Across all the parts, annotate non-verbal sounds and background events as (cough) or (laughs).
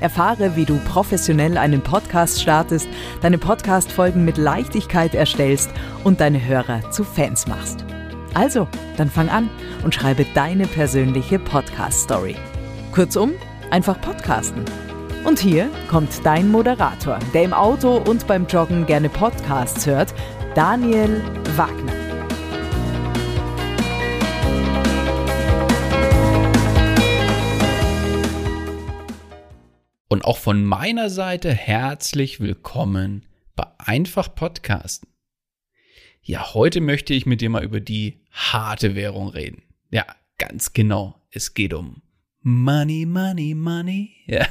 Erfahre, wie du professionell einen Podcast startest, deine Podcast-Folgen mit Leichtigkeit erstellst und deine Hörer zu Fans machst. Also, dann fang an und schreibe deine persönliche Podcast-Story. Kurzum, einfach podcasten. Und hier kommt dein Moderator, der im Auto und beim Joggen gerne Podcasts hört, Daniel Wagner. Und auch von meiner Seite herzlich willkommen bei Einfach Podcasten. Ja, heute möchte ich mit dir mal über die harte Währung reden. Ja, ganz genau. Es geht um Money, Money, Money. (laughs) Ja.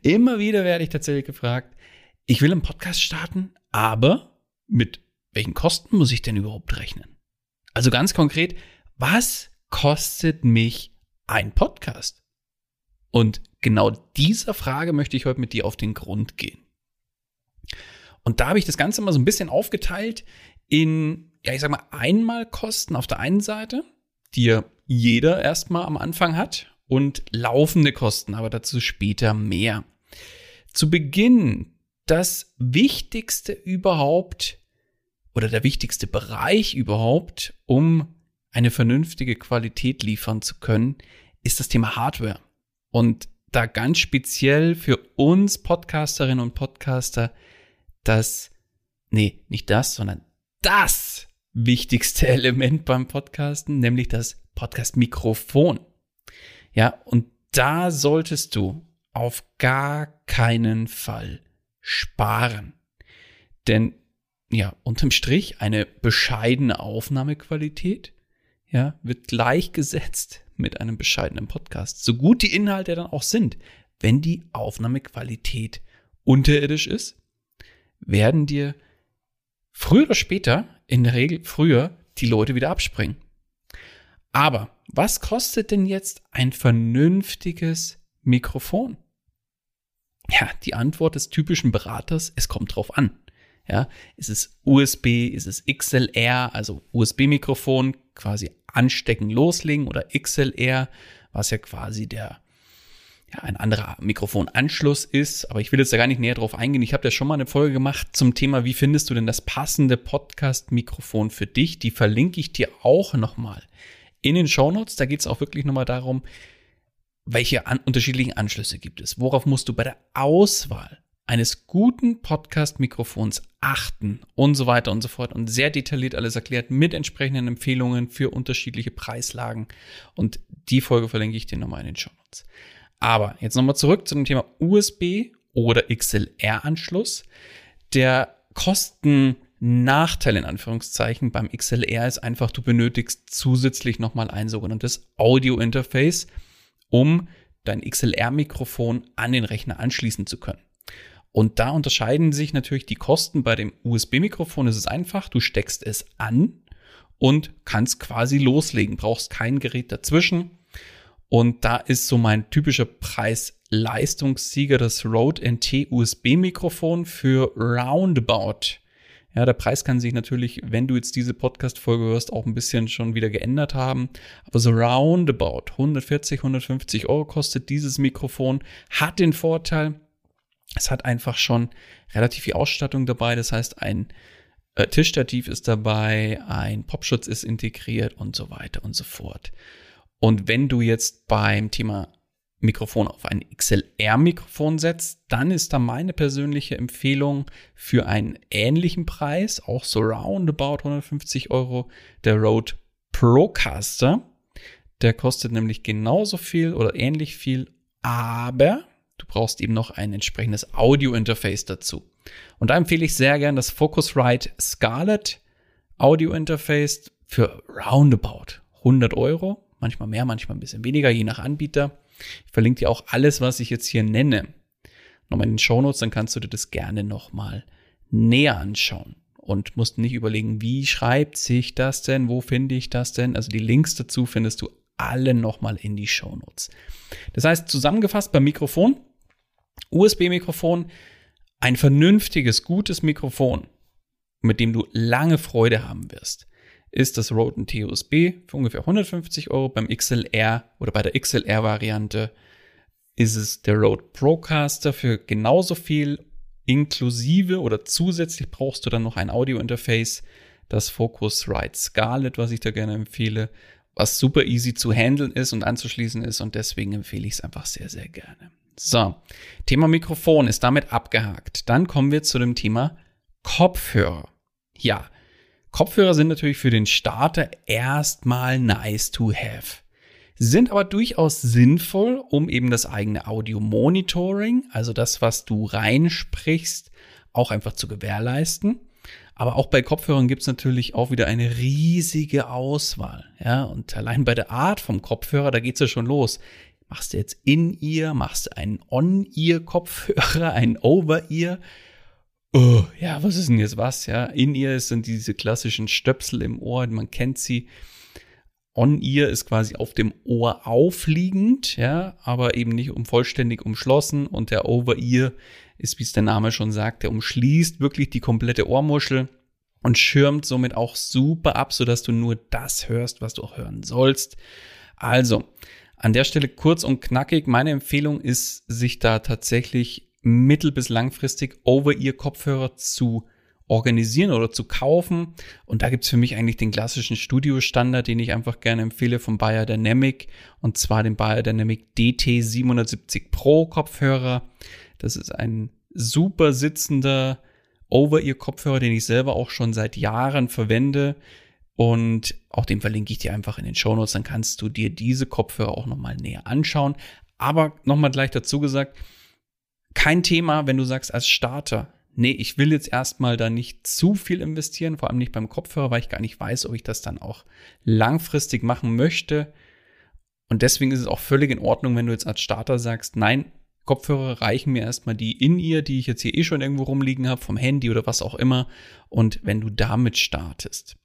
Immer wieder werde ich tatsächlich gefragt, ich will einen Podcast starten, aber mit welchen Kosten muss ich denn überhaupt rechnen? Also ganz konkret, was kostet mich ein Podcast? Und genau dieser Frage möchte ich heute mit dir auf den Grund gehen. Und da habe ich das Ganze mal so ein bisschen aufgeteilt in, ja, ich sag mal, Einmalkosten auf der einen Seite, die ja jeder erstmal am Anfang hat, und laufende Kosten, aber dazu später mehr. Zu Beginn das Wichtigste überhaupt oder der wichtigste Bereich überhaupt, um eine vernünftige Qualität liefern zu können, ist das Thema Hardware. Und da ganz speziell für uns Podcasterinnen und Podcaster das, nee, nicht das, sondern das wichtigste (laughs) Element beim Podcasten, nämlich das Podcast-Mikrofon. Ja, und da solltest du auf gar keinen Fall sparen. Denn ja, unterm Strich eine bescheidene Aufnahmequalität, ja, wird gleichgesetzt mit einem bescheidenen Podcast. So gut die Inhalte dann auch sind, wenn die Aufnahmequalität unterirdisch ist, werden dir früher oder später, in der Regel früher, die Leute wieder abspringen. Aber was kostet denn jetzt ein vernünftiges Mikrofon? Ja, die Antwort des typischen Beraters, es kommt drauf an. Ja, ist es USB, ist es XLR, also USB-Mikrofon, quasi anstecken, loslegen oder XLR, was ja quasi der ja, ein anderer Mikrofonanschluss ist. Aber ich will jetzt da gar nicht näher drauf eingehen. Ich habe ja schon mal eine Folge gemacht zum Thema, wie findest du denn das passende Podcast-Mikrofon für dich? Die verlinke ich dir auch nochmal in den Shownotes. Da geht es auch wirklich nochmal darum, welche an unterschiedlichen Anschlüsse gibt es? Worauf musst du bei der Auswahl eines guten Podcast-Mikrofons achten und so weiter und so fort und sehr detailliert alles erklärt mit entsprechenden Empfehlungen für unterschiedliche Preislagen und die Folge verlinke ich dir nochmal in den Show Notes. Aber jetzt nochmal zurück zu dem Thema USB oder XLR-Anschluss. Der Kostennachteil in Anführungszeichen beim XLR ist einfach, du benötigst zusätzlich nochmal ein sogenanntes Audio-Interface, um dein XLR-Mikrofon an den Rechner anschließen zu können. Und da unterscheiden sich natürlich die Kosten. Bei dem USB-Mikrofon ist es einfach, du steckst es an und kannst quasi loslegen, brauchst kein Gerät dazwischen. Und da ist so mein typischer Preis-Leistungssieger das Rode NT USB-Mikrofon für roundabout Ja, der Preis kann sich natürlich, wenn du jetzt diese Podcast-Folge hörst, auch ein bisschen schon wieder geändert haben. Aber so roundabout 140, 150 Euro kostet dieses Mikrofon. Hat den Vorteil, es hat einfach schon relativ viel Ausstattung dabei. Das heißt, ein äh, Tischstativ ist dabei, ein Popschutz ist integriert und so weiter und so fort. Und wenn du jetzt beim Thema Mikrofon auf ein XLR-Mikrofon setzt, dann ist da meine persönliche Empfehlung für einen ähnlichen Preis, auch so roundabout 150 Euro, der Rode Procaster. Der kostet nämlich genauso viel oder ähnlich viel, aber brauchst eben noch ein entsprechendes Audio-Interface dazu. Und da empfehle ich sehr gern das Focusrite Scarlett Audio-Interface für roundabout 100 Euro. Manchmal mehr, manchmal ein bisschen weniger, je nach Anbieter. Ich verlinke dir auch alles, was ich jetzt hier nenne, nochmal in den Shownotes, dann kannst du dir das gerne nochmal näher anschauen und musst nicht überlegen, wie schreibt sich das denn, wo finde ich das denn? Also die Links dazu findest du alle nochmal in die Shownotes. Das heißt, zusammengefasst beim Mikrofon, USB-Mikrofon, ein vernünftiges, gutes Mikrofon, mit dem du lange Freude haben wirst ist das Rode TUSB für ungefähr 150 Euro. Beim XLR oder bei der XLR-Variante ist es der Rode Procaster für genauso viel inklusive oder zusätzlich brauchst du dann noch ein Audio-Interface, das Focusrite Scarlett, was ich da gerne empfehle, was super easy zu handeln ist und anzuschließen ist und deswegen empfehle ich es einfach sehr, sehr gerne. So, Thema Mikrofon ist damit abgehakt. Dann kommen wir zu dem Thema Kopfhörer. Ja, Kopfhörer sind natürlich für den Starter erstmal nice to have. Sind aber durchaus sinnvoll, um eben das eigene Audio-Monitoring, also das, was du reinsprichst, auch einfach zu gewährleisten. Aber auch bei Kopfhörern gibt es natürlich auch wieder eine riesige Auswahl. Ja, und allein bei der Art vom Kopfhörer, da geht es ja schon los. Machst du jetzt In-Ear, machst du einen On-Ear-Kopfhörer, (laughs) einen Over-Ear? oh, ja, was ist denn jetzt was? Ja, in ihr sind diese klassischen Stöpsel im Ohr, man kennt sie. On ear ist quasi auf dem Ohr aufliegend, ja, aber eben nicht um vollständig umschlossen. Und der Over ear ist, wie es der Name schon sagt, der umschließt wirklich die komplette Ohrmuschel und schirmt somit auch super ab, sodass du nur das hörst, was du auch hören sollst. Also, an der Stelle kurz und knackig. Meine Empfehlung ist, sich da tatsächlich mittel- bis langfristig Over-Ear-Kopfhörer zu organisieren oder zu kaufen. Und da gibt's für mich eigentlich den klassischen Studio-Standard, den ich einfach gerne empfehle vom Bayer Dynamic und zwar den Bayer Dynamic DT770 Pro Kopfhörer. Das ist ein super sitzender Over-Ear-Kopfhörer, den ich selber auch schon seit Jahren verwende. Und auch den verlinke ich dir einfach in den Show Notes. Dann kannst du dir diese Kopfhörer auch nochmal näher anschauen. Aber nochmal gleich dazu gesagt, kein Thema, wenn du sagst als Starter, nee, ich will jetzt erstmal da nicht zu viel investieren, vor allem nicht beim Kopfhörer, weil ich gar nicht weiß, ob ich das dann auch langfristig machen möchte. Und deswegen ist es auch völlig in Ordnung, wenn du jetzt als Starter sagst, nein, Kopfhörer reichen mir erstmal die in ihr, die ich jetzt hier eh schon irgendwo rumliegen habe, vom Handy oder was auch immer. Und wenn du damit startest.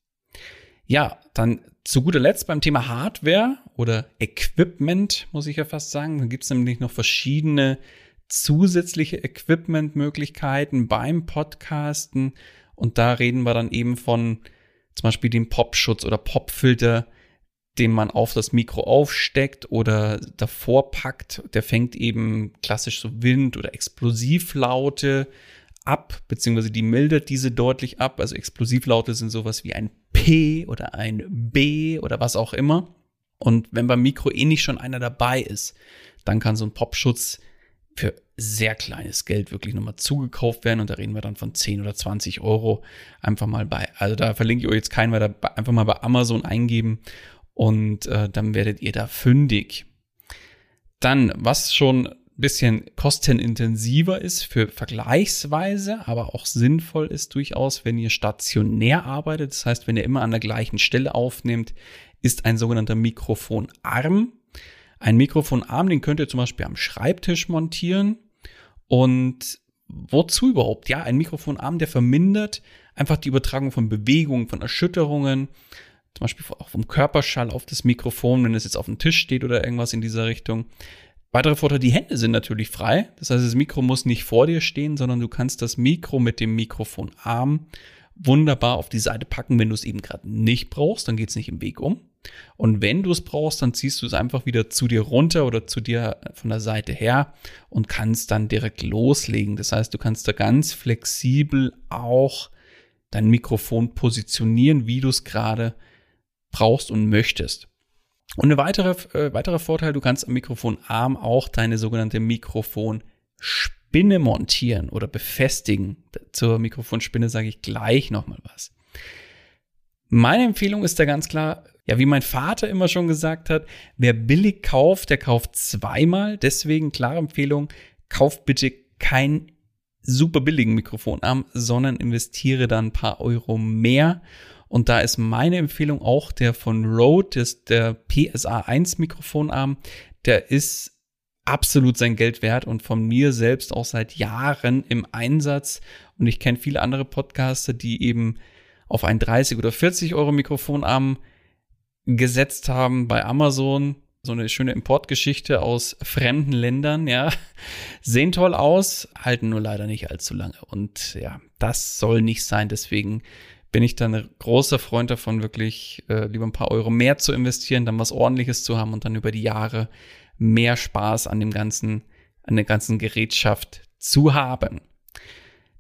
Ja, dann zu guter Letzt beim Thema Hardware oder Equipment, muss ich ja fast sagen. Da gibt es nämlich noch verschiedene zusätzliche Equipment-Möglichkeiten beim Podcasten. Und da reden wir dann eben von zum Beispiel dem Popschutz oder Popfilter, den man auf das Mikro aufsteckt oder davor packt. Der fängt eben klassisch so Wind- oder Explosivlaute ab, beziehungsweise die mildert diese deutlich ab. Also Explosivlaute sind sowas wie ein P oder ein B oder was auch immer. Und wenn beim Mikro eh nicht schon einer dabei ist, dann kann so ein Popschutz für sehr kleines Geld wirklich nochmal zugekauft werden. Und da reden wir dann von 10 oder 20 Euro. Einfach mal bei, also da verlinke ich euch jetzt keinen, weil da einfach mal bei Amazon eingeben und äh, dann werdet ihr da fündig. Dann, was schon bisschen kostenintensiver ist für vergleichsweise, aber auch sinnvoll ist durchaus, wenn ihr stationär arbeitet. Das heißt, wenn ihr immer an der gleichen Stelle aufnehmt, ist ein sogenannter Mikrofonarm ein Mikrofonarm, den könnt ihr zum Beispiel am Schreibtisch montieren. Und wozu überhaupt? Ja, ein Mikrofonarm, der vermindert einfach die Übertragung von Bewegungen, von Erschütterungen, zum Beispiel auch vom Körperschall auf das Mikrofon, wenn es jetzt auf dem Tisch steht oder irgendwas in dieser Richtung. Weitere Vorteile, die Hände sind natürlich frei. Das heißt, das Mikro muss nicht vor dir stehen, sondern du kannst das Mikro mit dem Mikrofonarm wunderbar auf die Seite packen, wenn du es eben gerade nicht brauchst, dann geht es nicht im Weg um. Und wenn du es brauchst, dann ziehst du es einfach wieder zu dir runter oder zu dir von der Seite her und kannst dann direkt loslegen. Das heißt, du kannst da ganz flexibel auch dein Mikrofon positionieren, wie du es gerade brauchst und möchtest. Und ein weitere, äh, weiterer Vorteil, du kannst am Mikrofonarm auch deine sogenannte Mikrofonspinne montieren oder befestigen. Zur Mikrofonspinne sage ich gleich nochmal was. Meine Empfehlung ist da ganz klar, ja, wie mein Vater immer schon gesagt hat, wer billig kauft, der kauft zweimal. Deswegen klare Empfehlung, kauf bitte kein super billigen Mikrofonarm, sondern investiere dann ein paar Euro mehr. Und da ist meine Empfehlung auch der von Rode, das, der PSA 1 Mikrofonarm, der ist absolut sein Geld wert und von mir selbst auch seit Jahren im Einsatz. Und ich kenne viele andere Podcaster, die eben auf einen 30 oder 40 Euro Mikrofonarm gesetzt haben bei Amazon. So eine schöne Importgeschichte aus fremden Ländern, ja. (laughs) Sehen toll aus, halten nur leider nicht allzu lange. Und ja, das soll nicht sein. Deswegen bin ich dann ein großer Freund davon, wirklich äh, lieber ein paar Euro mehr zu investieren, dann was ordentliches zu haben und dann über die Jahre mehr Spaß an dem ganzen, an der ganzen Gerätschaft zu haben.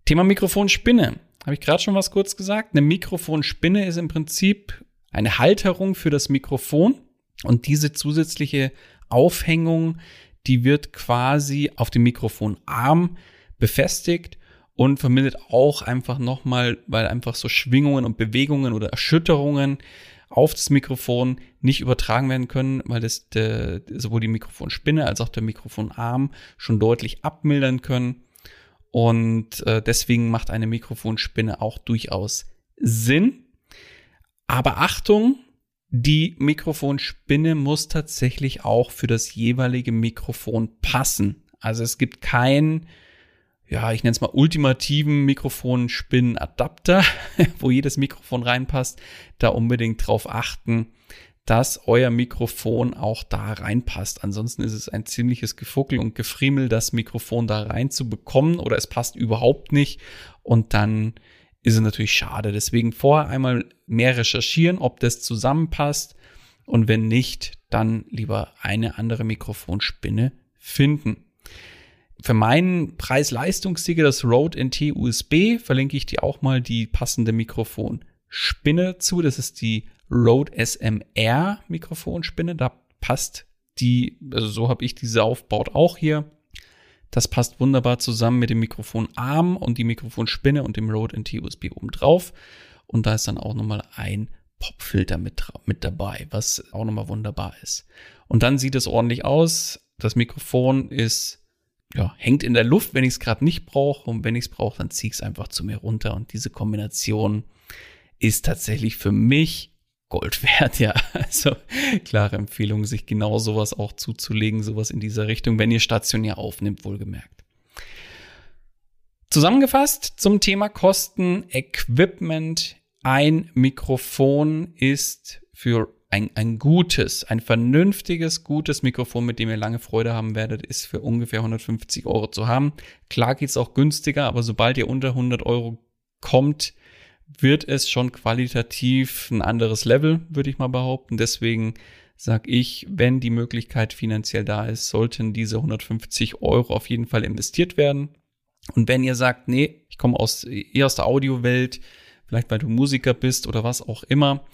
Thema Mikrofonspinne. Habe ich gerade schon was kurz gesagt? Eine Mikrofonspinne ist im Prinzip eine Halterung für das Mikrofon und diese zusätzliche Aufhängung, die wird quasi auf dem Mikrofonarm befestigt und vermittelt auch einfach nochmal, weil einfach so Schwingungen und Bewegungen oder Erschütterungen auf das Mikrofon nicht übertragen werden können, weil das der, sowohl die Mikrofonspinne als auch der Mikrofonarm schon deutlich abmildern können. Und äh, deswegen macht eine Mikrofonspinne auch durchaus Sinn. Aber Achtung, die Mikrofonspinne muss tatsächlich auch für das jeweilige Mikrofon passen. Also es gibt kein ja, ich nenne es mal ultimativen Mikrofonspinnenadapter, (laughs) wo jedes Mikrofon reinpasst, da unbedingt drauf achten, dass euer Mikrofon auch da reinpasst. Ansonsten ist es ein ziemliches Gefuckel und Gefriemel, das Mikrofon da rein zu bekommen oder es passt überhaupt nicht und dann ist es natürlich schade. Deswegen vorher einmal mehr recherchieren, ob das zusammenpasst und wenn nicht, dann lieber eine andere Mikrofonspinne finden. Für meinen Preis-Leistungssieger, das Rode NT USB, verlinke ich dir auch mal die passende Mikrofonspinne zu. Das ist die Rode SMR Mikrofonspinne. Da passt die, also so habe ich diese aufgebaut auch hier. Das passt wunderbar zusammen mit dem Mikrofonarm und die Mikrofonspinne und dem Rode NT USB oben drauf. Und da ist dann auch nochmal ein Popfilter mit, mit dabei, was auch nochmal wunderbar ist. Und dann sieht es ordentlich aus. Das Mikrofon ist ja, hängt in der Luft, wenn ich es gerade nicht brauche. Und wenn ich es brauche, dann ziehe ich es einfach zu mir runter. Und diese Kombination ist tatsächlich für mich Gold wert, (laughs) ja. Also klare Empfehlung, sich genau sowas auch zuzulegen, sowas in dieser Richtung, wenn ihr stationär aufnimmt, wohlgemerkt. Zusammengefasst zum Thema Kosten, Equipment. Ein Mikrofon ist für ein, ein gutes, ein vernünftiges, gutes Mikrofon, mit dem ihr lange Freude haben werdet, ist für ungefähr 150 Euro zu haben. Klar geht's auch günstiger, aber sobald ihr unter 100 Euro kommt, wird es schon qualitativ ein anderes Level, würde ich mal behaupten. Deswegen sage ich, wenn die Möglichkeit finanziell da ist, sollten diese 150 Euro auf jeden Fall investiert werden. Und wenn ihr sagt, nee, ich komme aus, eher aus der Audiowelt, vielleicht weil du Musiker bist oder was auch immer,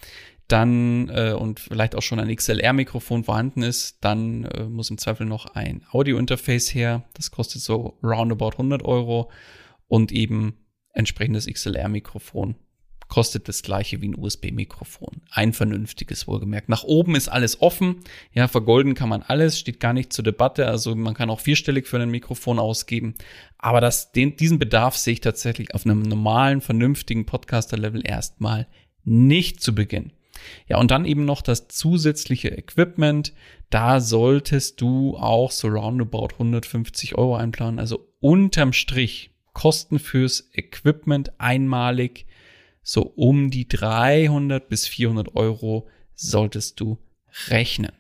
dann äh, und vielleicht auch schon ein XLR-Mikrofon vorhanden ist, dann äh, muss im Zweifel noch ein Audio-Interface her. Das kostet so roundabout 100 Euro und eben entsprechendes XLR-Mikrofon kostet das gleiche wie ein USB-Mikrofon. Ein vernünftiges wohlgemerkt. Nach oben ist alles offen. Ja, vergolden kann man alles, steht gar nicht zur Debatte. Also man kann auch vierstellig für ein Mikrofon ausgeben. Aber das, den, diesen Bedarf sehe ich tatsächlich auf einem normalen, vernünftigen Podcaster-Level erstmal nicht zu Beginn. Ja, und dann eben noch das zusätzliche Equipment. Da solltest du auch so roundabout 150 Euro einplanen. Also unterm Strich Kosten fürs Equipment einmalig so um die 300 bis 400 Euro solltest du rechnen.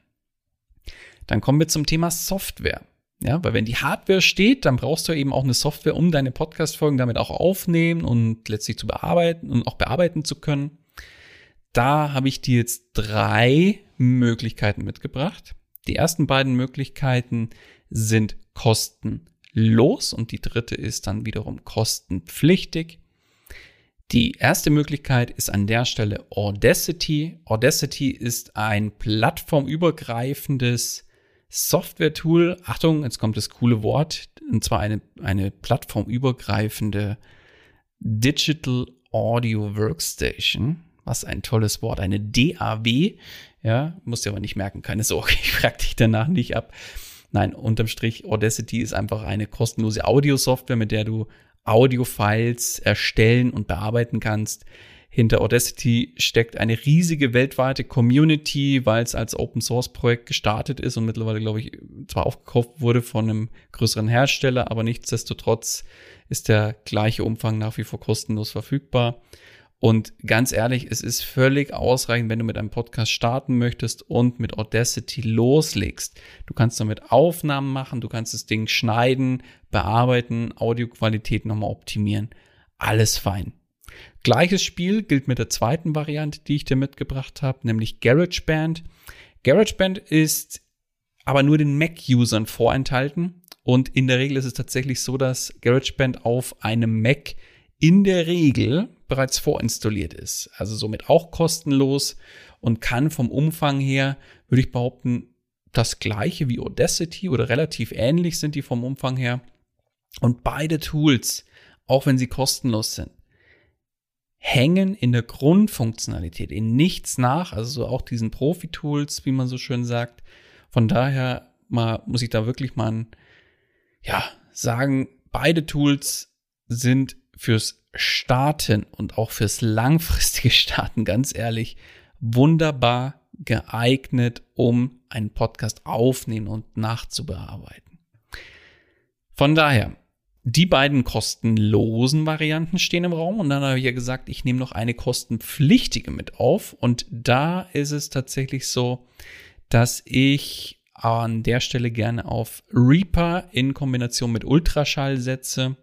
Dann kommen wir zum Thema Software. Ja, weil wenn die Hardware steht, dann brauchst du eben auch eine Software, um deine Podcast-Folgen damit auch aufnehmen und letztlich zu bearbeiten und auch bearbeiten zu können. Da habe ich dir jetzt drei Möglichkeiten mitgebracht. Die ersten beiden Möglichkeiten sind kostenlos und die dritte ist dann wiederum kostenpflichtig. Die erste Möglichkeit ist an der Stelle Audacity. Audacity ist ein plattformübergreifendes Software-Tool. Achtung, jetzt kommt das coole Wort, und zwar eine, eine plattformübergreifende Digital Audio Workstation. Was ein tolles Wort, eine DAW. Ja, musst du aber nicht merken, keine Sorge, (laughs) ich frage dich danach nicht ab. Nein, unterm Strich, Audacity ist einfach eine kostenlose Audiosoftware, mit der du Audiofiles erstellen und bearbeiten kannst. Hinter Audacity steckt eine riesige weltweite Community, weil es als Open Source Projekt gestartet ist und mittlerweile, glaube ich, zwar aufgekauft wurde von einem größeren Hersteller, aber nichtsdestotrotz ist der gleiche Umfang nach wie vor kostenlos verfügbar. Und ganz ehrlich, es ist völlig ausreichend, wenn du mit einem Podcast starten möchtest und mit Audacity loslegst. Du kannst damit Aufnahmen machen, du kannst das Ding schneiden, bearbeiten, Audioqualität nochmal optimieren. Alles fein. Gleiches Spiel gilt mit der zweiten Variante, die ich dir mitgebracht habe, nämlich GarageBand. GarageBand ist aber nur den Mac-Usern vorenthalten und in der Regel ist es tatsächlich so, dass GarageBand auf einem Mac in der Regel bereits vorinstalliert ist. Also somit auch kostenlos und kann vom Umfang her, würde ich behaupten, das gleiche wie Audacity oder relativ ähnlich sind die vom Umfang her. Und beide Tools, auch wenn sie kostenlos sind, hängen in der Grundfunktionalität in nichts nach, also so auch diesen Profi-Tools, wie man so schön sagt. Von daher mal, muss ich da wirklich mal, ja, sagen, beide Tools sind fürs Starten und auch fürs langfristige Starten, ganz ehrlich, wunderbar geeignet, um einen Podcast aufnehmen und nachzubearbeiten. Von daher, die beiden kostenlosen Varianten stehen im Raum und dann habe ich ja gesagt, ich nehme noch eine kostenpflichtige mit auf und da ist es tatsächlich so, dass ich an der Stelle gerne auf Reaper in Kombination mit Ultraschall setze.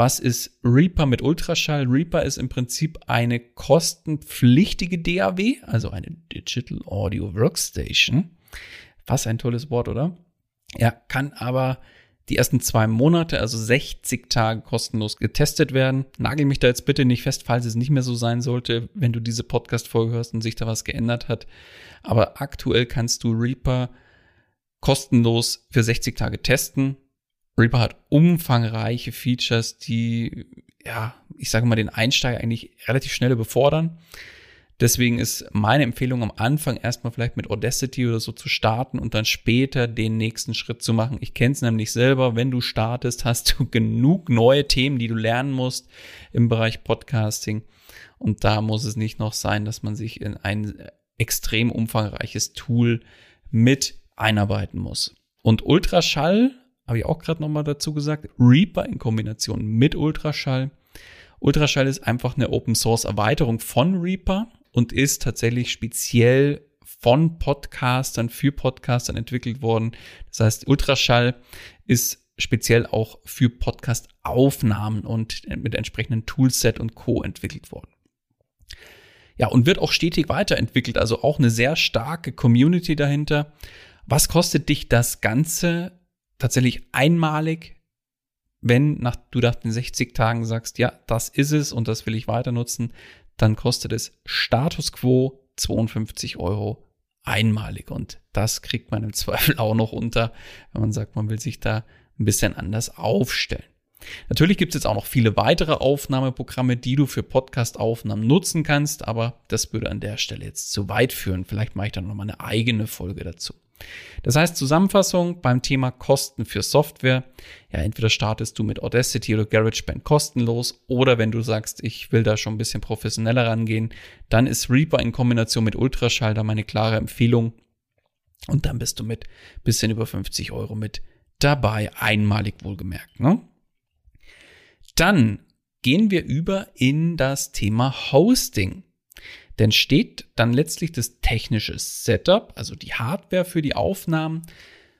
Was ist Reaper mit Ultraschall? Reaper ist im Prinzip eine kostenpflichtige DAW, also eine Digital Audio Workstation. Was ein tolles Wort, oder? Ja, kann aber die ersten zwei Monate, also 60 Tage kostenlos getestet werden. Nagel mich da jetzt bitte nicht fest, falls es nicht mehr so sein sollte, wenn du diese Podcast-Folge hörst und sich da was geändert hat. Aber aktuell kannst du Reaper kostenlos für 60 Tage testen. Reaper hat umfangreiche Features, die, ja, ich sage mal, den Einsteiger eigentlich relativ schnell befordern. Deswegen ist meine Empfehlung am Anfang erstmal vielleicht mit Audacity oder so zu starten und dann später den nächsten Schritt zu machen. Ich kenne es nämlich selber, wenn du startest, hast du (laughs) genug neue Themen, die du lernen musst im Bereich Podcasting. Und da muss es nicht noch sein, dass man sich in ein extrem umfangreiches Tool mit einarbeiten muss. Und Ultraschall habe ich auch gerade nochmal dazu gesagt, Reaper in Kombination mit Ultraschall. Ultraschall ist einfach eine Open Source Erweiterung von Reaper und ist tatsächlich speziell von Podcastern für Podcastern entwickelt worden. Das heißt, Ultraschall ist speziell auch für Podcast-Aufnahmen und mit entsprechenden Toolset und Co. entwickelt worden. Ja, und wird auch stetig weiterentwickelt, also auch eine sehr starke Community dahinter. Was kostet dich das Ganze tatsächlich einmalig, wenn nach, du nach den 60 Tagen sagst, ja, das ist es und das will ich weiter nutzen, dann kostet es Status Quo 52 Euro einmalig. Und das kriegt man im Zweifel auch noch unter, wenn man sagt, man will sich da ein bisschen anders aufstellen. Natürlich gibt es jetzt auch noch viele weitere Aufnahmeprogramme, die du für Podcast-Aufnahmen nutzen kannst, aber das würde an der Stelle jetzt zu weit führen. Vielleicht mache ich dann nochmal eine eigene Folge dazu. Das heißt, Zusammenfassung beim Thema Kosten für Software. Ja, entweder startest du mit Audacity oder GarageBand kostenlos oder wenn du sagst, ich will da schon ein bisschen professioneller rangehen, dann ist Reaper in Kombination mit Ultraschall da meine klare Empfehlung. Und dann bist du mit bisschen über 50 Euro mit dabei, einmalig wohlgemerkt. Ne? Dann gehen wir über in das Thema Hosting. Denn steht dann letztlich das technische Setup, also die Hardware für die Aufnahmen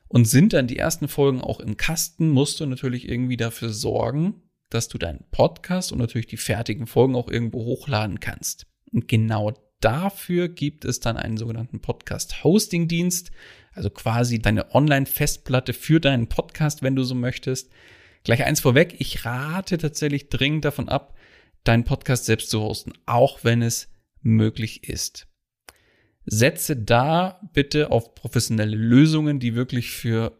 Und sind dann die ersten Folgen auch im Kasten, musst du natürlich irgendwie dafür sorgen, dass du deinen Podcast und natürlich die fertigen Folgen auch irgendwo hochladen kannst. Und genau dafür gibt es dann einen sogenannten Podcast-Hosting-Dienst, also quasi deine Online-Festplatte für deinen Podcast, wenn du so möchtest. Gleich eins vorweg, ich rate tatsächlich dringend davon ab, deinen Podcast selbst zu hosten, auch wenn es möglich ist. Setze da bitte auf professionelle Lösungen, die wirklich für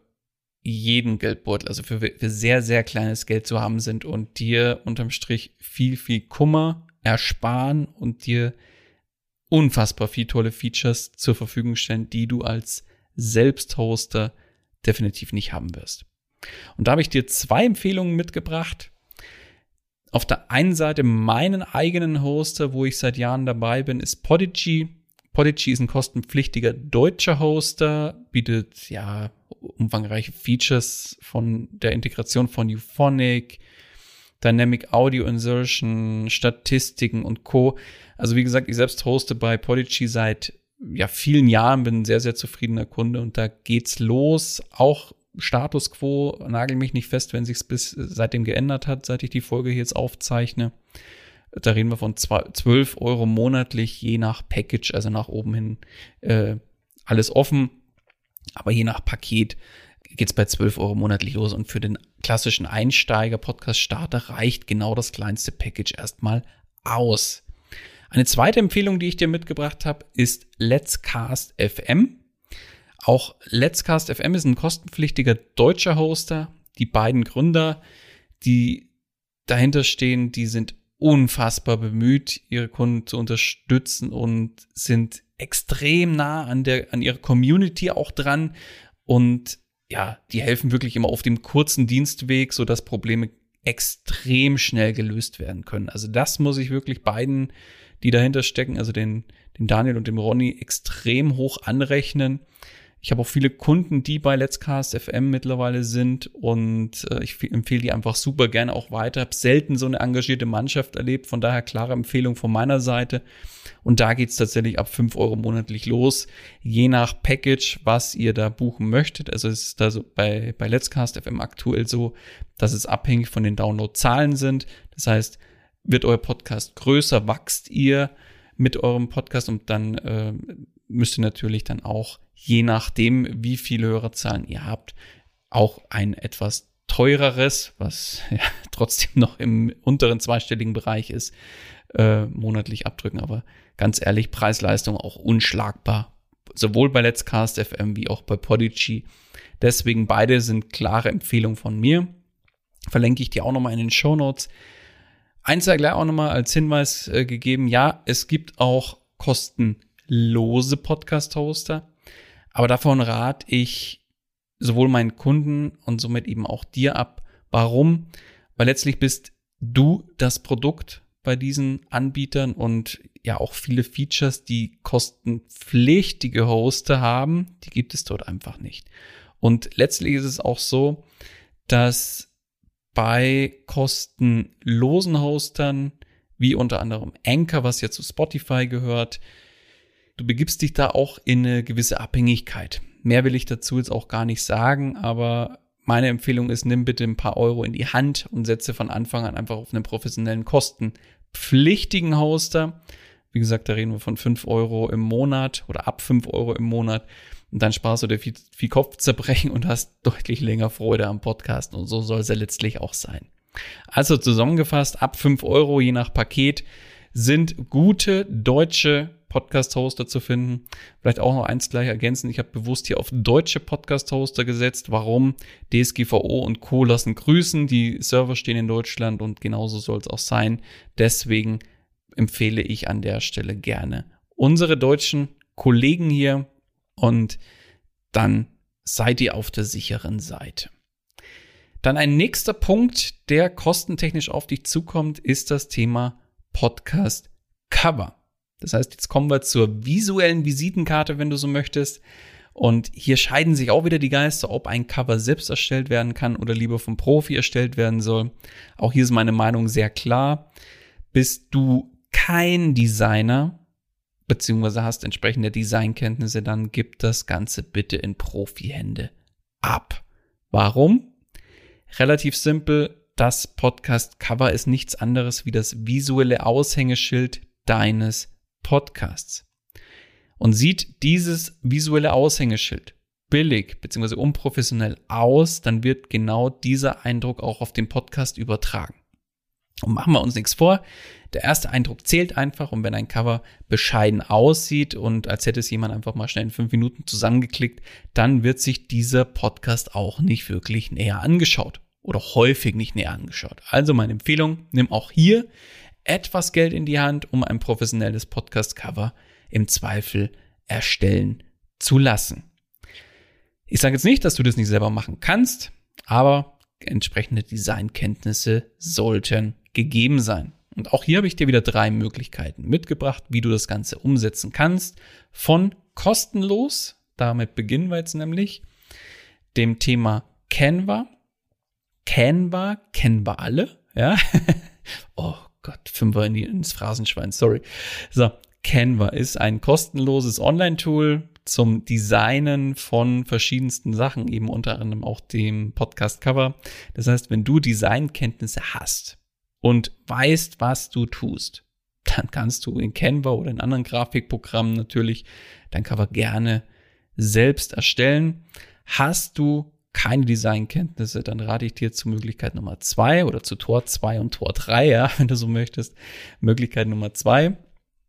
jeden Geldbeutel, also für, für sehr, sehr kleines Geld zu haben sind und dir unterm Strich viel, viel Kummer ersparen und dir unfassbar viel tolle Features zur Verfügung stellen, die du als Selbsthoster definitiv nicht haben wirst. Und da habe ich dir zwei Empfehlungen mitgebracht. Auf der einen Seite meinen eigenen Hoster, wo ich seit Jahren dabei bin, ist Podigy. Podigy ist ein kostenpflichtiger deutscher Hoster, bietet ja umfangreiche Features von der Integration von Euphonic, Dynamic Audio Insertion, Statistiken und Co. Also wie gesagt, ich selbst hoste bei Podigy seit ja, vielen Jahren, bin ein sehr, sehr zufriedener Kunde und da geht's los. Auch Status quo, nagel mich nicht fest, wenn sich's bis seitdem geändert hat, seit ich die Folge hier jetzt aufzeichne. Da reden wir von 12 Euro monatlich, je nach Package, also nach oben hin äh, alles offen. Aber je nach Paket geht's bei 12 Euro monatlich los. Und für den klassischen Einsteiger, Podcast-Starter reicht genau das kleinste Package erstmal aus. Eine zweite Empfehlung, die ich dir mitgebracht habe, ist Let's Cast FM. Auch Let's Cast FM ist ein kostenpflichtiger deutscher Hoster. Die beiden Gründer, die dahinter stehen, die sind unfassbar bemüht, ihre Kunden zu unterstützen und sind extrem nah an der, an ihrer Community auch dran. Und ja, die helfen wirklich immer auf dem kurzen Dienstweg, so dass Probleme extrem schnell gelöst werden können. Also das muss ich wirklich beiden, die dahinter stecken, also den, den Daniel und dem Ronny, extrem hoch anrechnen. Ich habe auch viele Kunden, die bei Let's Cast FM mittlerweile sind und äh, ich empfehle die einfach super gerne auch weiter. Habe selten so eine engagierte Mannschaft erlebt, von daher klare Empfehlung von meiner Seite. Und da geht's tatsächlich ab fünf Euro monatlich los, je nach Package, was ihr da buchen möchtet. Also es ist da so bei, bei Let's Cast FM aktuell so, dass es abhängig von den Downloadzahlen sind. Das heißt, wird euer Podcast größer, wachst ihr mit eurem Podcast und dann äh, müsst ihr natürlich dann auch je nachdem, wie viele Hörerzahlen ihr habt, auch ein etwas teureres, was (laughs) ja, trotzdem noch im unteren zweistelligen Bereich ist, äh, monatlich abdrücken. Aber ganz ehrlich, Preis-Leistung auch unschlagbar. Sowohl bei Let's Cast FM wie auch bei Podigy. Deswegen beide sind klare Empfehlungen von mir. Verlinke ich dir auch nochmal in den Show Notes. Eins sei gleich auch nochmal als Hinweis äh, gegeben. Ja, es gibt auch kostenlose Podcast-Hoster. Aber davon rate ich sowohl meinen Kunden und somit eben auch dir ab. Warum? Weil letztlich bist du das Produkt bei diesen Anbietern und ja auch viele Features, die kostenpflichtige Hoster haben, die gibt es dort einfach nicht. Und letztlich ist es auch so, dass bei kostenlosen Hostern, wie unter anderem Anchor, was ja zu Spotify gehört, du begibst dich da auch in eine gewisse Abhängigkeit. Mehr will ich dazu jetzt auch gar nicht sagen, aber meine Empfehlung ist, nimm bitte ein paar Euro in die Hand und setze von Anfang an einfach auf einen professionellen kostenpflichtigen Hoster. Wie gesagt, da reden wir von fünf Euro im Monat oder ab fünf Euro im Monat. Und dann sparst du dir viel, viel Kopfzerbrechen und hast deutlich länger Freude am Podcast. Und so soll es ja letztlich auch sein. Also zusammengefasst, ab fünf Euro je nach Paket sind gute deutsche Podcast-Hoster zu finden. Vielleicht auch noch eins gleich ergänzen. Ich habe bewusst hier auf deutsche Podcast-Hoster gesetzt. Warum? DSGVO und Co. lassen grüßen. Die Server stehen in Deutschland und genauso soll es auch sein. Deswegen empfehle ich an der Stelle gerne unsere deutschen Kollegen hier und dann seid ihr auf der sicheren Seite. Dann ein nächster Punkt, der kostentechnisch auf dich zukommt, ist das Thema Podcast Cover. Das heißt, jetzt kommen wir zur visuellen Visitenkarte, wenn du so möchtest. Und hier scheiden sich auch wieder die Geister, ob ein Cover selbst erstellt werden kann oder lieber vom Profi erstellt werden soll. Auch hier ist meine Meinung sehr klar. Bist du kein Designer, beziehungsweise hast entsprechende Designkenntnisse, dann gib das Ganze bitte in Profihände ab. Warum? Relativ simpel, das Podcast-Cover ist nichts anderes wie das visuelle Aushängeschild deines Podcasts. Und sieht dieses visuelle Aushängeschild billig bzw. unprofessionell aus, dann wird genau dieser Eindruck auch auf den Podcast übertragen. Und machen wir uns nichts vor. Der erste Eindruck zählt einfach und wenn ein Cover bescheiden aussieht und als hätte es jemand einfach mal schnell in fünf Minuten zusammengeklickt, dann wird sich dieser Podcast auch nicht wirklich näher angeschaut oder häufig nicht näher angeschaut. Also meine Empfehlung, nimm auch hier etwas Geld in die Hand, um ein professionelles Podcast-Cover im Zweifel erstellen zu lassen. Ich sage jetzt nicht, dass du das nicht selber machen kannst, aber entsprechende Designkenntnisse sollten gegeben sein. Und auch hier habe ich dir wieder drei Möglichkeiten mitgebracht, wie du das Ganze umsetzen kannst. Von kostenlos, damit beginnen wir jetzt nämlich, dem Thema Canva. Canva kennen wir alle, ja. (laughs) oh Gott, Fünfer in die, ins Phrasenschwein, sorry. So, Canva ist ein kostenloses Online-Tool zum Designen von verschiedensten Sachen, eben unter anderem auch dem Podcast-Cover. Das heißt, wenn du Designkenntnisse hast und weißt, was du tust, dann kannst du in Canva oder in anderen Grafikprogrammen natürlich dein Cover gerne selbst erstellen. Hast du keine Designkenntnisse, dann rate ich dir zu Möglichkeit Nummer zwei oder zu Tor zwei und Tor drei, ja, (laughs) wenn du so möchtest. Möglichkeit Nummer zwei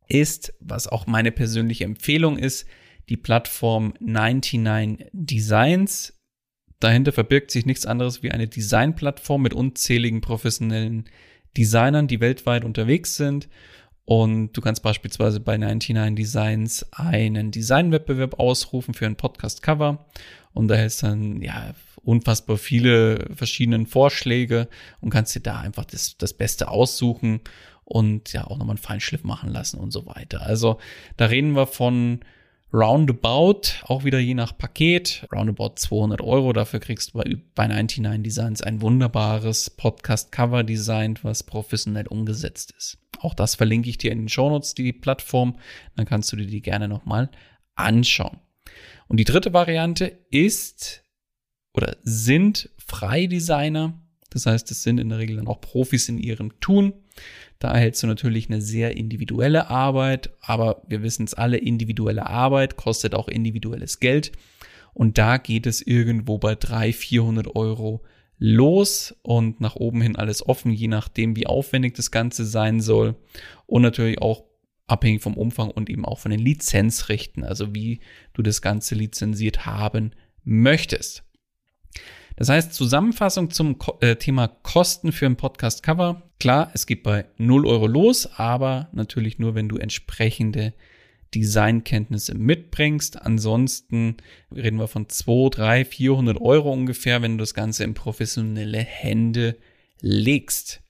ist, was auch meine persönliche Empfehlung ist, die Plattform 99 Designs. Dahinter verbirgt sich nichts anderes wie eine Designplattform mit unzähligen professionellen Designern, die weltweit unterwegs sind. Und du kannst beispielsweise bei 99 Designs einen Designwettbewerb ausrufen für ein Podcast-Cover. Und da hältst dann, ja, unfassbar viele verschiedene Vorschläge und kannst dir da einfach das, das Beste aussuchen und ja auch nochmal einen Feinschliff machen lassen und so weiter. Also da reden wir von Roundabout, auch wieder je nach Paket, roundabout 200 Euro. Dafür kriegst du bei, bei 99 Designs ein wunderbares Podcast-Cover designt, was professionell umgesetzt ist. Auch das verlinke ich dir in den Shownotes, die Plattform. Dann kannst du dir die gerne nochmal anschauen. Und die dritte Variante ist oder sind Freidesigner. Das heißt, es sind in der Regel dann auch Profis in ihrem Tun. Da erhältst du natürlich eine sehr individuelle Arbeit, aber wir wissen es alle, individuelle Arbeit kostet auch individuelles Geld. Und da geht es irgendwo bei 300, 400 Euro los und nach oben hin alles offen, je nachdem, wie aufwendig das Ganze sein soll. Und natürlich auch abhängig vom Umfang und eben auch von den Lizenzrechten, also wie du das Ganze lizenziert haben möchtest. Das heißt, Zusammenfassung zum äh, Thema Kosten für ein Podcast-Cover. Klar, es geht bei 0 Euro los, aber natürlich nur, wenn du entsprechende Designkenntnisse mitbringst. Ansonsten reden wir von 2, 3, 400 Euro ungefähr, wenn du das Ganze in professionelle Hände legst.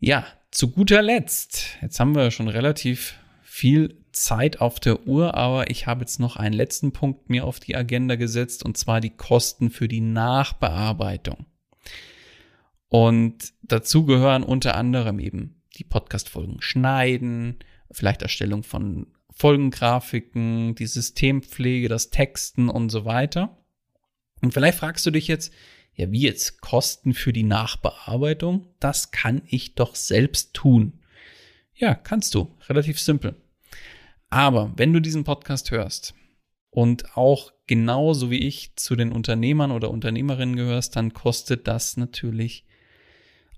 Ja, zu guter Letzt, jetzt haben wir schon relativ viel Zeit auf der Uhr, aber ich habe jetzt noch einen letzten Punkt mir auf die Agenda gesetzt und zwar die Kosten für die Nachbearbeitung. Und dazu gehören unter anderem eben die Podcast-Folgen schneiden, vielleicht Erstellung von Folgengrafiken, die Systempflege, das Texten und so weiter. Und vielleicht fragst du dich jetzt, ja, wie jetzt Kosten für die Nachbearbeitung? Das kann ich doch selbst tun. Ja, kannst du. Relativ simpel. Aber wenn du diesen Podcast hörst und auch genauso wie ich zu den Unternehmern oder Unternehmerinnen gehörst, dann kostet das natürlich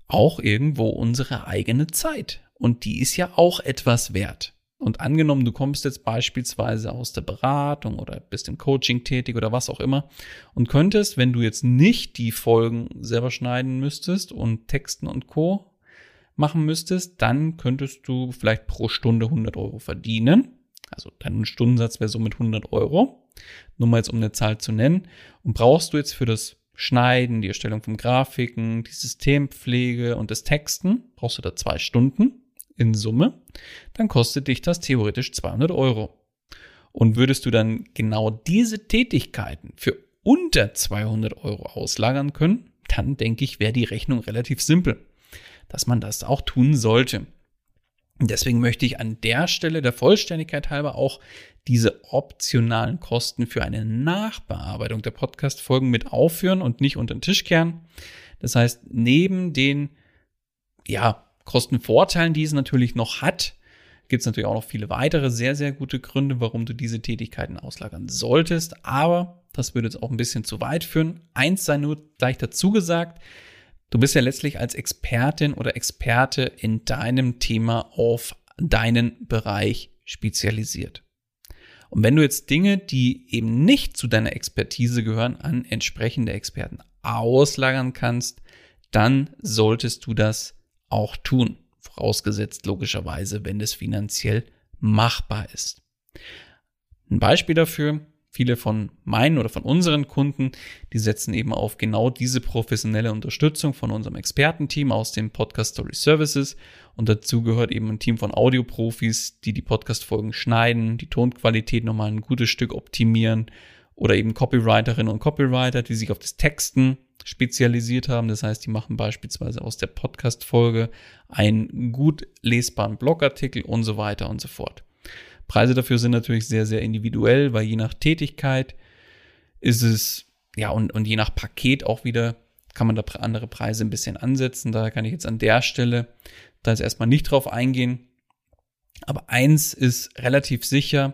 auch irgendwo unsere eigene Zeit. Und die ist ja auch etwas wert. Und angenommen, du kommst jetzt beispielsweise aus der Beratung oder bist im Coaching tätig oder was auch immer und könntest, wenn du jetzt nicht die Folgen selber schneiden müsstest und Texten und Co machen müsstest, dann könntest du vielleicht pro Stunde 100 Euro verdienen. Also dein Stundensatz wäre somit 100 Euro. Nur mal jetzt, um eine Zahl zu nennen. Und brauchst du jetzt für das Schneiden, die Erstellung von Grafiken, die Systempflege und das Texten, brauchst du da zwei Stunden in Summe, dann kostet dich das theoretisch 200 Euro. Und würdest du dann genau diese Tätigkeiten für unter 200 Euro auslagern können, dann denke ich, wäre die Rechnung relativ simpel, dass man das auch tun sollte. Deswegen möchte ich an der Stelle der Vollständigkeit halber auch diese optionalen Kosten für eine Nachbearbeitung der Podcast-Folgen mit aufführen und nicht unter den Tisch kehren. Das heißt, neben den, ja, Kostenvorteilen, die es natürlich noch hat, gibt es natürlich auch noch viele weitere sehr, sehr gute Gründe, warum du diese Tätigkeiten auslagern solltest. Aber das würde jetzt auch ein bisschen zu weit führen. Eins sei nur gleich dazu gesagt. Du bist ja letztlich als Expertin oder Experte in deinem Thema auf deinen Bereich spezialisiert. Und wenn du jetzt Dinge, die eben nicht zu deiner Expertise gehören, an entsprechende Experten auslagern kannst, dann solltest du das auch tun. Vorausgesetzt logischerweise, wenn es finanziell machbar ist. Ein Beispiel dafür, viele von meinen oder von unseren Kunden, die setzen eben auf genau diese professionelle Unterstützung von unserem Expertenteam aus den Podcast Story Services. Und dazu gehört eben ein Team von Audioprofis, die die Podcast-Folgen schneiden, die Tonqualität nochmal ein gutes Stück optimieren oder eben Copywriterinnen und Copywriter, die sich auf das Texten spezialisiert haben. Das heißt, die machen beispielsweise aus der Podcast-Folge einen gut lesbaren Blogartikel und so weiter und so fort. Preise dafür sind natürlich sehr, sehr individuell, weil je nach Tätigkeit ist es, ja, und, und je nach Paket auch wieder, kann man da andere Preise ein bisschen ansetzen. Daher kann ich jetzt an der Stelle da jetzt erstmal nicht drauf eingehen. Aber eins ist relativ sicher,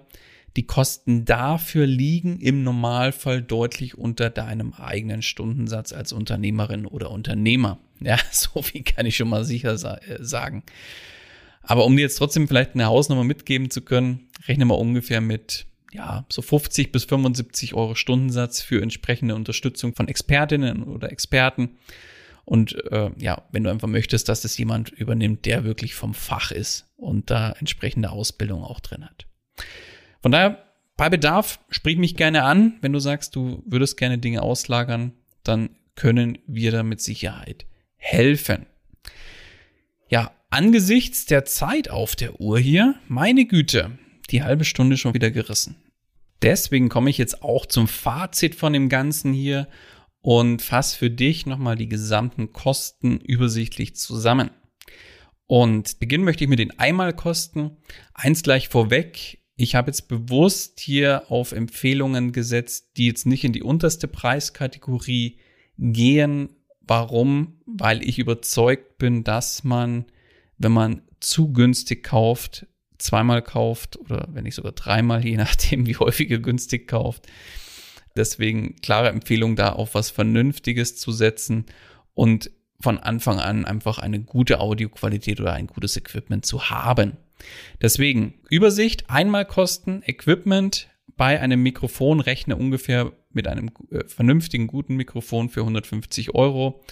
die Kosten dafür liegen im Normalfall deutlich unter deinem eigenen Stundensatz als Unternehmerin oder Unternehmer. Ja, (laughs) so viel kann ich schon mal sicher äh, sagen. Aber um dir jetzt trotzdem vielleicht eine Hausnummer mitgeben zu können, rechne mal ungefähr mit ja, so 50 bis 75 Euro Stundensatz für entsprechende Unterstützung von Expertinnen oder Experten. Und äh, ja, wenn du einfach möchtest, dass das jemand übernimmt, der wirklich vom Fach ist und da entsprechende Ausbildung auch drin hat. Von daher, bei Bedarf, sprich mich gerne an. Wenn du sagst, du würdest gerne Dinge auslagern, dann können wir da mit Sicherheit helfen. Ja, angesichts der Zeit auf der Uhr hier, meine Güte, die halbe Stunde schon wieder gerissen. Deswegen komme ich jetzt auch zum Fazit von dem Ganzen hier und fasse für dich nochmal die gesamten Kosten übersichtlich zusammen. Und beginnen möchte ich mit den Einmalkosten. Eins gleich vorweg. Ich habe jetzt bewusst hier auf Empfehlungen gesetzt, die jetzt nicht in die unterste Preiskategorie gehen. Warum? Weil ich überzeugt bin, dass man, wenn man zu günstig kauft, zweimal kauft oder wenn nicht sogar dreimal, (laughs) je nachdem, wie häufig ihr günstig kauft. Deswegen klare Empfehlung da auf was Vernünftiges zu setzen und von Anfang an einfach eine gute Audioqualität oder ein gutes Equipment zu haben. Deswegen Übersicht, Einmalkosten, Equipment bei einem Mikrofon rechne ungefähr mit einem äh, vernünftigen, guten Mikrofon für 150 Euro.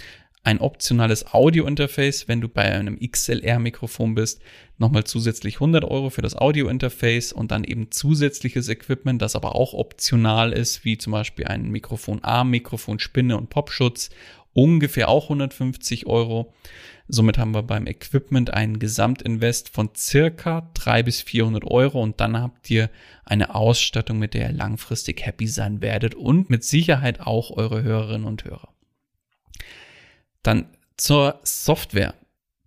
Ein optionales Audio-Interface, wenn du bei einem XLR-Mikrofon bist, nochmal zusätzlich 100 Euro für das Audio-Interface und dann eben zusätzliches Equipment, das aber auch optional ist, wie zum Beispiel ein Mikrofonarm, Mikrofonspinne und Popschutz, ungefähr auch 150 Euro. Somit haben wir beim Equipment einen Gesamtinvest von circa 300 bis 400 Euro und dann habt ihr eine Ausstattung, mit der ihr langfristig happy sein werdet und mit Sicherheit auch eure Hörerinnen und Hörer. Dann zur Software.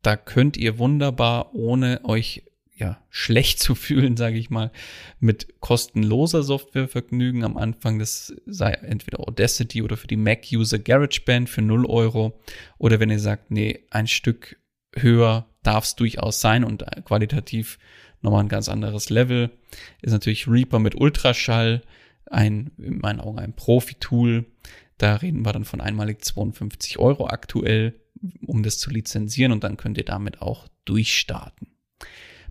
Da könnt ihr wunderbar, ohne euch ja, schlecht (laughs) zu fühlen, sage ich mal, mit kostenloser Software vergnügen. Am Anfang, das sei entweder Audacity oder für die Mac-User GarageBand für 0 Euro. Oder wenn ihr sagt, nee, ein Stück höher darf es durchaus sein und qualitativ nochmal ein ganz anderes Level, ist natürlich Reaper mit Ultraschall, ein, in meinen Augen ein Profi-Tool. Da reden wir dann von einmalig 52 Euro aktuell, um das zu lizenzieren und dann könnt ihr damit auch durchstarten.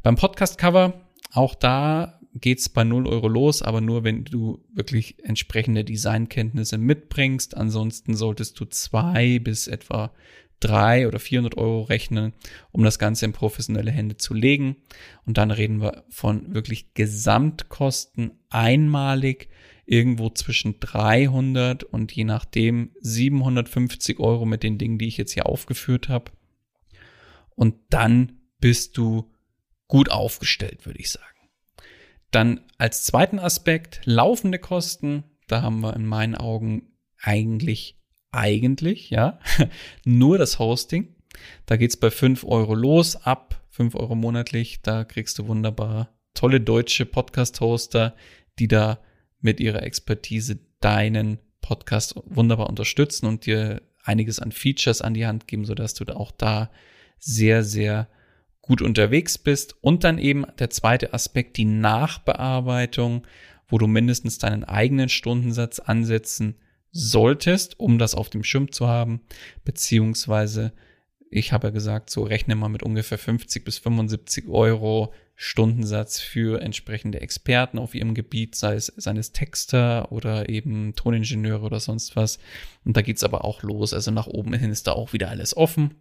Beim Podcast-Cover, auch da geht's bei 0 Euro los, aber nur wenn du wirklich entsprechende Designkenntnisse mitbringst. Ansonsten solltest du zwei bis etwa drei oder 400 Euro rechnen, um das Ganze in professionelle Hände zu legen. Und dann reden wir von wirklich Gesamtkosten einmalig irgendwo zwischen 300 und je nachdem 750 Euro mit den Dingen, die ich jetzt hier aufgeführt habe. Und dann bist du gut aufgestellt, würde ich sagen. Dann als zweiten Aspekt laufende Kosten. Da haben wir in meinen Augen eigentlich, eigentlich, ja, (laughs) nur das Hosting. Da geht's bei 5 Euro los. Ab 5 Euro monatlich. Da kriegst du wunderbar tolle deutsche Podcast-Hoster, die da mit ihrer Expertise deinen Podcast wunderbar unterstützen und dir einiges an Features an die Hand geben, sodass du da auch da sehr, sehr gut unterwegs bist. Und dann eben der zweite Aspekt, die Nachbearbeitung, wo du mindestens deinen eigenen Stundensatz ansetzen solltest, um das auf dem Schirm zu haben, beziehungsweise ich habe ja gesagt, so rechne mal mit ungefähr 50 bis 75 Euro Stundensatz für entsprechende Experten auf ihrem Gebiet, sei es seines Texter oder eben Toningenieure oder sonst was. Und da geht's aber auch los. Also nach oben hin ist da auch wieder alles offen.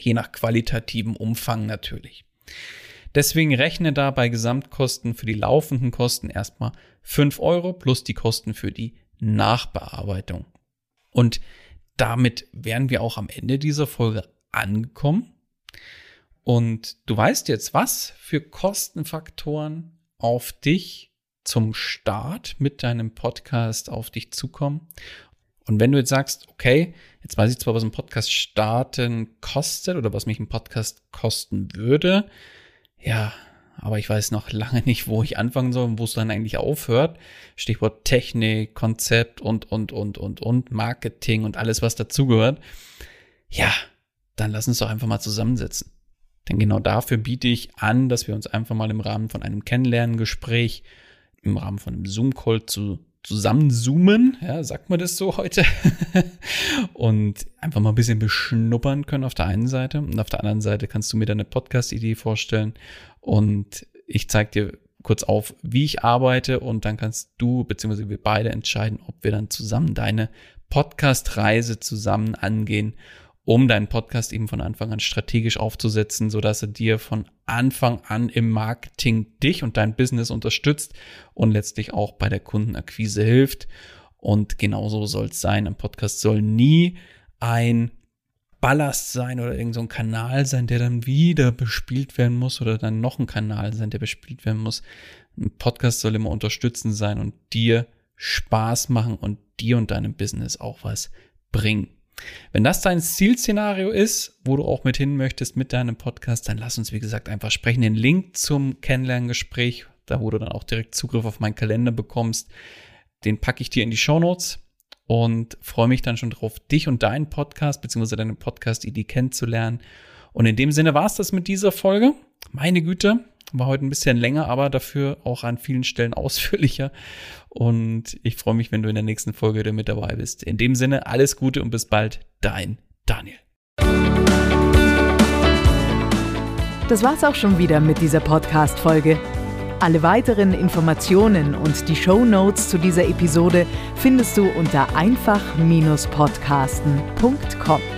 Je nach qualitativem Umfang natürlich. Deswegen rechne da bei Gesamtkosten für die laufenden Kosten erstmal 5 Euro plus die Kosten für die Nachbearbeitung. Und damit wären wir auch am Ende dieser Folge angekommen. Und du weißt jetzt, was für Kostenfaktoren auf dich zum Start mit deinem Podcast auf dich zukommen. Und wenn du jetzt sagst, okay, jetzt weiß ich zwar, was ein Podcast starten kostet oder was mich ein Podcast kosten würde, ja, aber ich weiß noch lange nicht, wo ich anfangen soll und wo es dann eigentlich aufhört. Stichwort Technik, Konzept und, und, und, und, und, Marketing und alles, was dazugehört. Ja, dann lass uns doch einfach mal zusammensetzen. Denn genau dafür biete ich an, dass wir uns einfach mal im Rahmen von einem Kennenlerngespräch, im Rahmen von einem Zoom-Call zu zusammenzoomen, ja, sagt man das so heute, (laughs) und einfach mal ein bisschen beschnuppern können auf der einen Seite und auf der anderen Seite kannst du mir deine Podcast-Idee vorstellen und ich zeige dir kurz auf, wie ich arbeite und dann kannst du bzw. wir beide entscheiden, ob wir dann zusammen deine Podcast-Reise zusammen angehen um deinen Podcast eben von Anfang an strategisch aufzusetzen, so dass er dir von Anfang an im Marketing dich und dein Business unterstützt und letztlich auch bei der Kundenakquise hilft. Und genauso soll es sein. Ein Podcast soll nie ein Ballast sein oder irgendein so Kanal sein, der dann wieder bespielt werden muss oder dann noch ein Kanal sein, der bespielt werden muss. Ein Podcast soll immer unterstützend sein und dir Spaß machen und dir und deinem Business auch was bringen. Wenn das dein Zielszenario ist, wo du auch mit hin möchtest mit deinem Podcast, dann lass uns, wie gesagt, einfach sprechen. Den Link zum Kennenlerngespräch, da wo du dann auch direkt Zugriff auf meinen Kalender bekommst, den packe ich dir in die Show Notes und freue mich dann schon drauf, dich und deinen Podcast bzw. deine Podcast-Idee kennenzulernen. Und in dem Sinne war es das mit dieser Folge. Meine Güte, war heute ein bisschen länger, aber dafür auch an vielen Stellen (laughs) ausführlicher. Und ich freue mich, wenn du in der nächsten Folge wieder mit dabei bist. In dem Sinne, alles Gute und bis bald, dein Daniel. Das war's auch schon wieder mit dieser Podcast-Folge. Alle weiteren Informationen und die Show Notes zu dieser Episode findest du unter einfach-podcasten.com.